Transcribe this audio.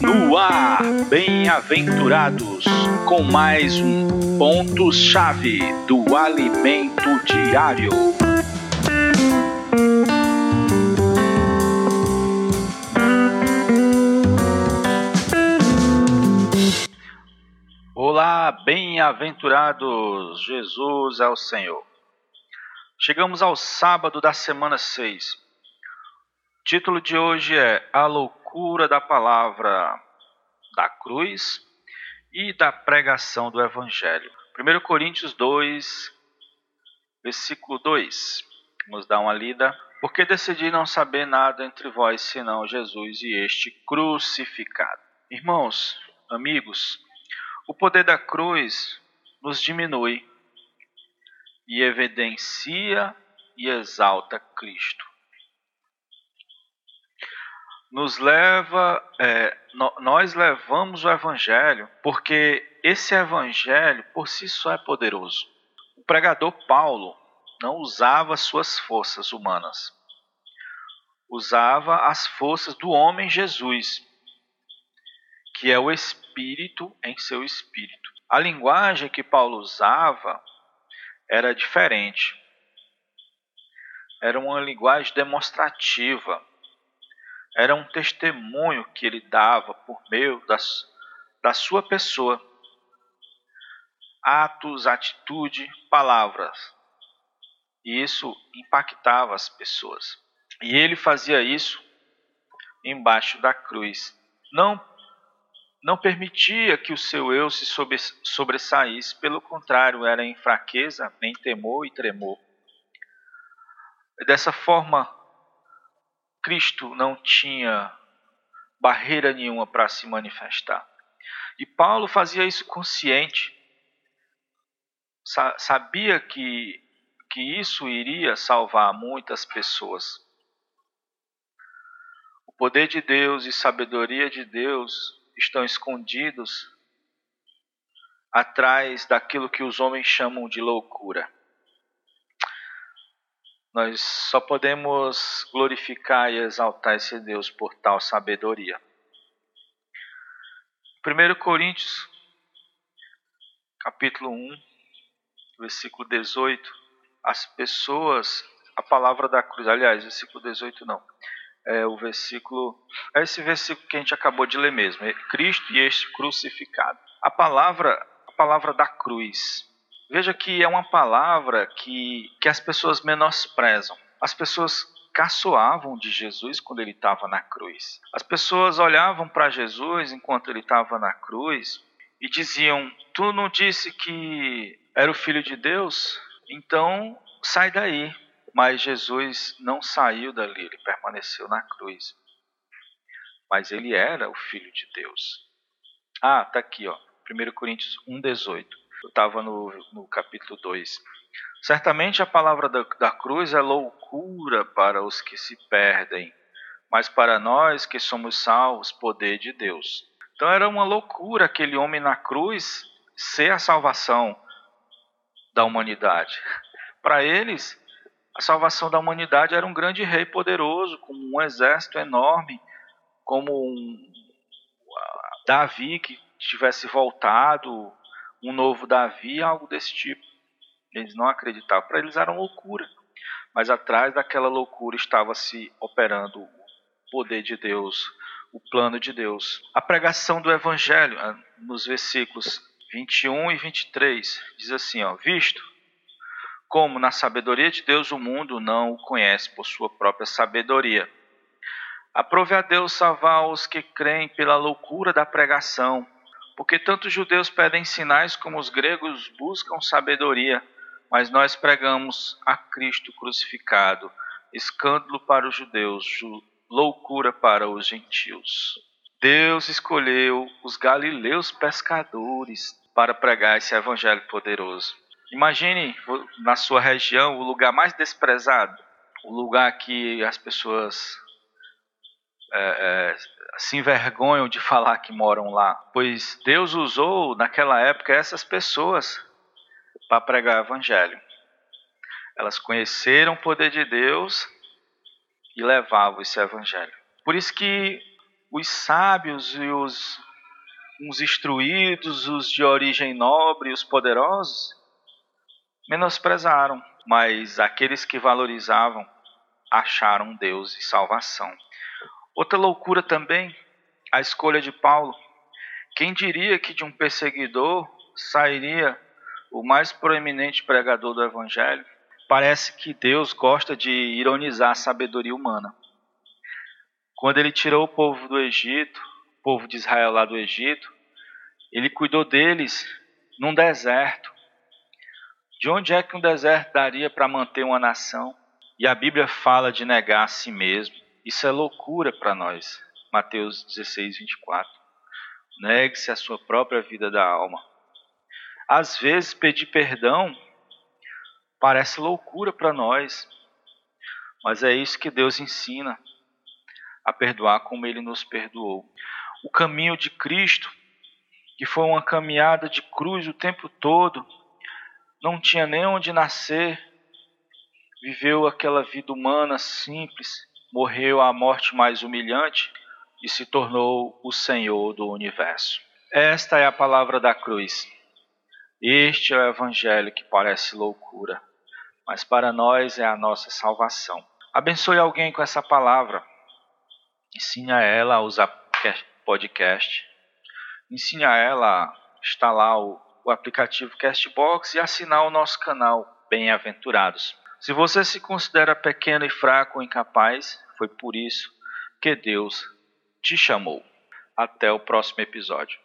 No ar, bem-aventurados, com mais um ponto-chave do alimento diário. Olá, bem-aventurados, Jesus é o Senhor. Chegamos ao sábado da semana 6. Título de hoje é A Loucura da Palavra da Cruz e da Pregação do Evangelho. 1 Coríntios 2, versículo 2. Vamos dar uma lida. Porque decidi não saber nada entre vós senão Jesus e este crucificado. Irmãos, amigos, o poder da cruz nos diminui e evidencia e exalta Cristo. Nos leva, é, nós levamos o Evangelho porque esse Evangelho por si só é poderoso. O pregador Paulo não usava suas forças humanas, usava as forças do homem Jesus, que é o espírito em seu espírito. A linguagem que Paulo usava era diferente. Era uma linguagem demonstrativa. Era um testemunho que ele dava por meio das, da sua pessoa. Atos, atitude, palavras. E isso impactava as pessoas. E ele fazia isso embaixo da cruz. Não não permitia que o seu eu se sobressaísse, pelo contrário, era em fraqueza, em temor e tremor. Dessa forma, Cristo não tinha barreira nenhuma para se manifestar. E Paulo fazia isso consciente. Sabia que, que isso iria salvar muitas pessoas. O poder de Deus e sabedoria de Deus estão escondidos atrás daquilo que os homens chamam de loucura. Nós só podemos glorificar e exaltar esse Deus por tal sabedoria. 1 Coríntios, capítulo 1, versículo 18, as pessoas, a palavra da cruz, aliás, versículo 18 não, é o versículo, é esse versículo que a gente acabou de ler mesmo, é Cristo e este crucificado. A palavra, a palavra da cruz. Veja que é uma palavra que, que as pessoas menosprezam. As pessoas caçoavam de Jesus quando ele estava na cruz. As pessoas olhavam para Jesus enquanto ele estava na cruz e diziam: Tu não disse que era o filho de Deus? Então sai daí, mas Jesus não saiu dali, ele permaneceu na cruz. Mas ele era o Filho de Deus. Ah, tá aqui, ó. 1 Coríntios 1,18. Eu estava no, no capítulo 2. Certamente a palavra da, da cruz é loucura para os que se perdem, mas para nós que somos salvos, poder de Deus. Então era uma loucura aquele homem na cruz ser a salvação da humanidade. Para eles, a salvação da humanidade era um grande rei poderoso, com um exército enorme, como um Davi que tivesse voltado, um novo Davi, algo desse tipo. Eles não acreditavam. Para eles era uma loucura. Mas atrás daquela loucura estava se operando o poder de Deus, o plano de Deus. A pregação do Evangelho, ah, nos versículos 21 e 23, diz assim: ó, Visto como na sabedoria de Deus o mundo não o conhece por sua própria sabedoria. Aprove a Deus salvar os que creem pela loucura da pregação, porque tanto os judeus pedem sinais como os gregos buscam sabedoria, mas nós pregamos a Cristo crucificado, escândalo para os judeus, loucura para os gentios. Deus escolheu os galileus pescadores para pregar esse evangelho poderoso. Imagine na sua região o lugar mais desprezado, o lugar que as pessoas é, é, se envergonham de falar que moram lá, pois Deus usou naquela época essas pessoas para pregar o evangelho. Elas conheceram o poder de Deus e levavam esse evangelho. Por isso que os sábios e os, os instruídos, os de origem nobre, os poderosos, menosprezaram, mas aqueles que valorizavam acharam Deus e salvação. Outra loucura também, a escolha de Paulo. Quem diria que de um perseguidor sairia o mais proeminente pregador do Evangelho? Parece que Deus gosta de ironizar a sabedoria humana. Quando ele tirou o povo do Egito, o povo de Israel lá do Egito, ele cuidou deles num deserto. De onde é que um deserto daria para manter uma nação? E a Bíblia fala de negar a si mesmo. Isso é loucura para nós. Mateus 16, 24. Negue-se a sua própria vida da alma. Às vezes, pedir perdão parece loucura para nós, mas é isso que Deus ensina a perdoar como ele nos perdoou. O caminho de Cristo, que foi uma caminhada de cruz o tempo todo, não tinha nem onde nascer, viveu aquela vida humana simples, morreu a morte mais humilhante e se tornou o Senhor do universo. Esta é a palavra da cruz. Este é o evangelho que parece loucura, mas para nós é a nossa salvação. Abençoe alguém com essa palavra. Ensine a ela a usar podcast. Ensine a ela a instalar o, o aplicativo Castbox e assinar o nosso canal Bem-aventurados. Se você se considera pequeno e fraco ou incapaz, foi por isso que Deus te chamou. Até o próximo episódio.